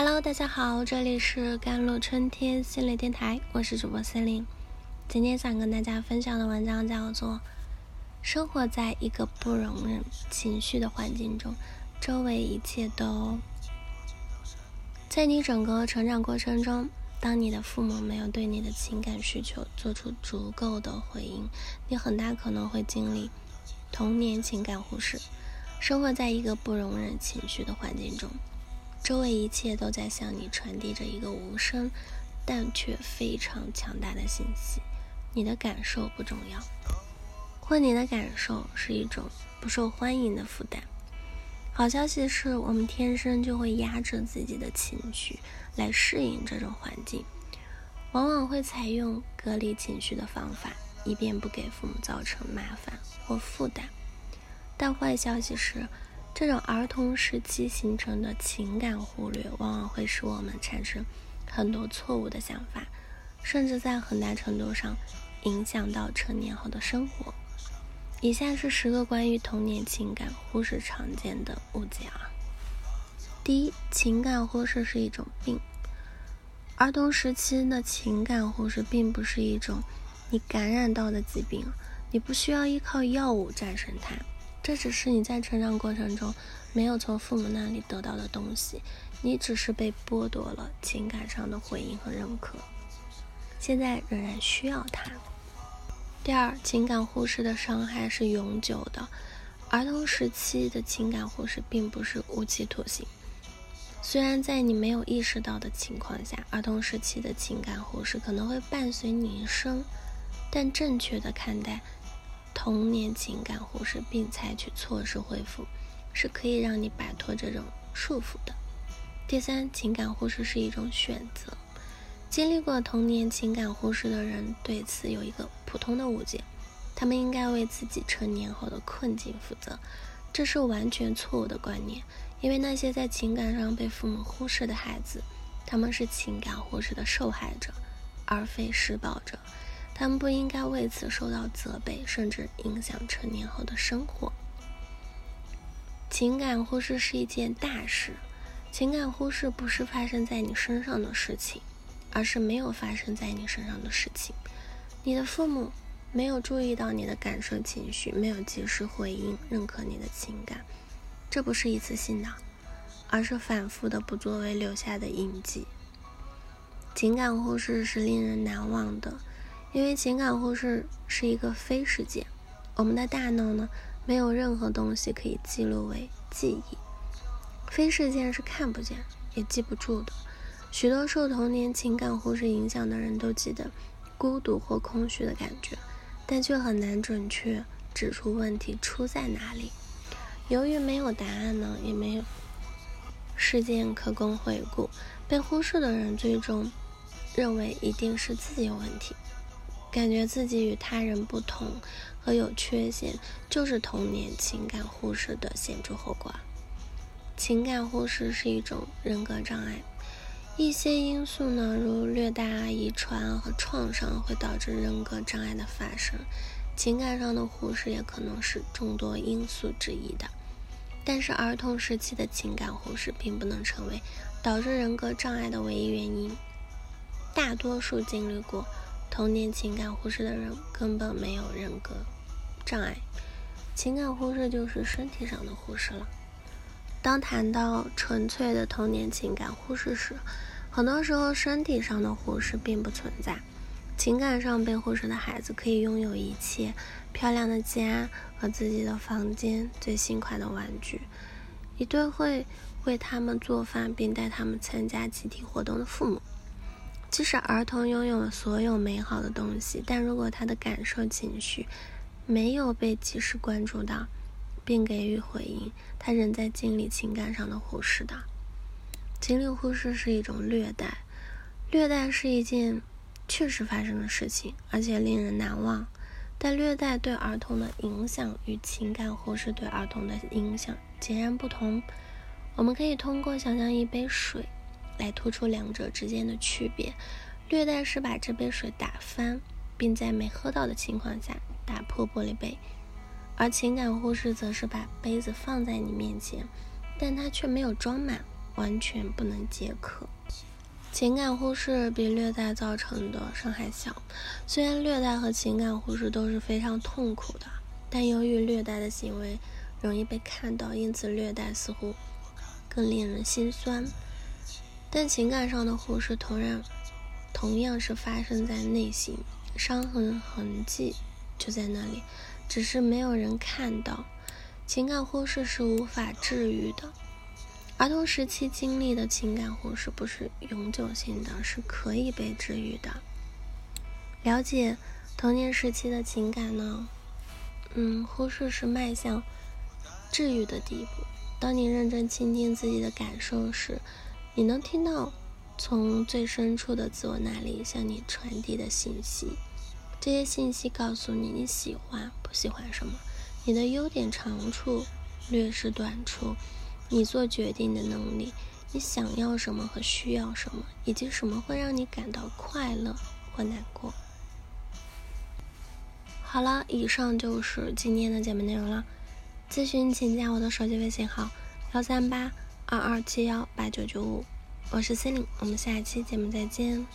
Hello，大家好，这里是甘露春天心理电台，我是主播森林。今天想跟大家分享的文章叫做《生活在一个不容忍情绪的环境中》，周围一切都……在你整个成长过程中，当你的父母没有对你的情感需求做出足够的回应，你很大可能会经历童年情感忽视。生活在一个不容忍情绪的环境中。周围一切都在向你传递着一个无声，但却非常强大的信息：你的感受不重要，或你的感受是一种不受欢迎的负担。好消息是我们天生就会压制自己的情绪来适应这种环境，往往会采用隔离情绪的方法，以便不给父母造成麻烦或负担。但坏消息是。这种儿童时期形成的情感忽略，往往会使我们产生很多错误的想法，甚至在很大程度上影响到成年后的生活。以下是十个关于童年情感忽视常见的误解啊。第一，情感忽视是一种病。儿童时期的情感忽视并不是一种你感染到的疾病，你不需要依靠药物战胜它。这只是你在成长过程中没有从父母那里得到的东西，你只是被剥夺了情感上的回应和认可，现在仍然需要它。第二，情感忽视的伤害是永久的。儿童时期的情感忽视并不是无期徒刑，虽然在你没有意识到的情况下，儿童时期的情感忽视可能会伴随你一生，但正确的看待。童年情感忽视并采取措施恢复，是可以让你摆脱这种束缚的。第三，情感忽视是一种选择。经历过童年情感忽视的人对此有一个普通的误解：他们应该为自己成年后的困境负责。这是完全错误的观念，因为那些在情感上被父母忽视的孩子，他们是情感忽视的受害者，而非施暴者。他们不应该为此受到责备，甚至影响成年后的生活。情感忽视是一件大事，情感忽视不是发生在你身上的事情，而是没有发生在你身上的事情。你的父母没有注意到你的感受情绪，没有及时回应、认可你的情感，这不是一次性的，而是反复的不作为留下的印记。情感忽视是令人难忘的。因为情感忽视是一个非事件，我们的大脑呢没有任何东西可以记录为记忆。非事件是看不见也记不住的。许多受童年情感忽视影响的人都记得孤独或空虚的感觉，但却很难准确指出问题出在哪里。由于没有答案呢，也没有事件可供回顾，被忽视的人最终认为一定是自己有问题。感觉自己与他人不同和有缺陷，就是童年情感忽视的显著后果。情感忽视是一种人格障碍，一些因素呢，如略大、遗传和创伤，会导致人格障碍的发生。情感上的忽视也可能是众多因素之一的。但是，儿童时期的情感忽视并不能成为导致人格障碍的唯一原因。大多数经历过。童年情感忽视的人根本没有人格障碍，情感忽视就是身体上的忽视了。当谈到纯粹的童年情感忽视时，很多时候身体上的忽视并不存在。情感上被忽视的孩子可以拥有一切漂亮的家和自己的房间、最新款的玩具，一对会为他们做饭并带他们参加集体活动的父母。即使儿童拥有了所有美好的东西，但如果他的感受情绪没有被及时关注到，并给予回应，他仍在经历情感上的忽视的。经历忽视是一种虐待，虐待是一件确实发生的事情，而且令人难忘。但虐待对儿童的影响与情感忽视对儿童的影响截然不同。我们可以通过想象一杯水。来突出两者之间的区别。虐待是把这杯水打翻，并在没喝到的情况下打破玻璃杯；而情感忽视则是把杯子放在你面前，但它却没有装满，完全不能解渴。情感忽视比虐待造成的伤害小。虽然虐待和情感忽视都是非常痛苦的，但由于虐待的行为容易被看到，因此虐待似乎更令人心酸。但情感上的忽视同样同样是发生在内心，伤痕痕迹就在那里，只是没有人看到。情感忽视是无法治愈的。儿童时期经历的情感忽视不是永久性的，是可以被治愈的。了解童年时期的情感呢？嗯，忽视是迈向治愈的第一步。当你认真倾听自己的感受时，你能听到从最深处的自我那里向你传递的信息。这些信息告诉你你喜欢不喜欢什么，你的优点、长处、劣势、短处。你做决定的能力，你想要什么和需要什么，以及什么会让你感到快乐或难过。好了，以上就是今天的节目内容了。咨询请加我的手机微信号：幺三八二二七幺八九九五，我是 c e l i n e 我们下期节目再见。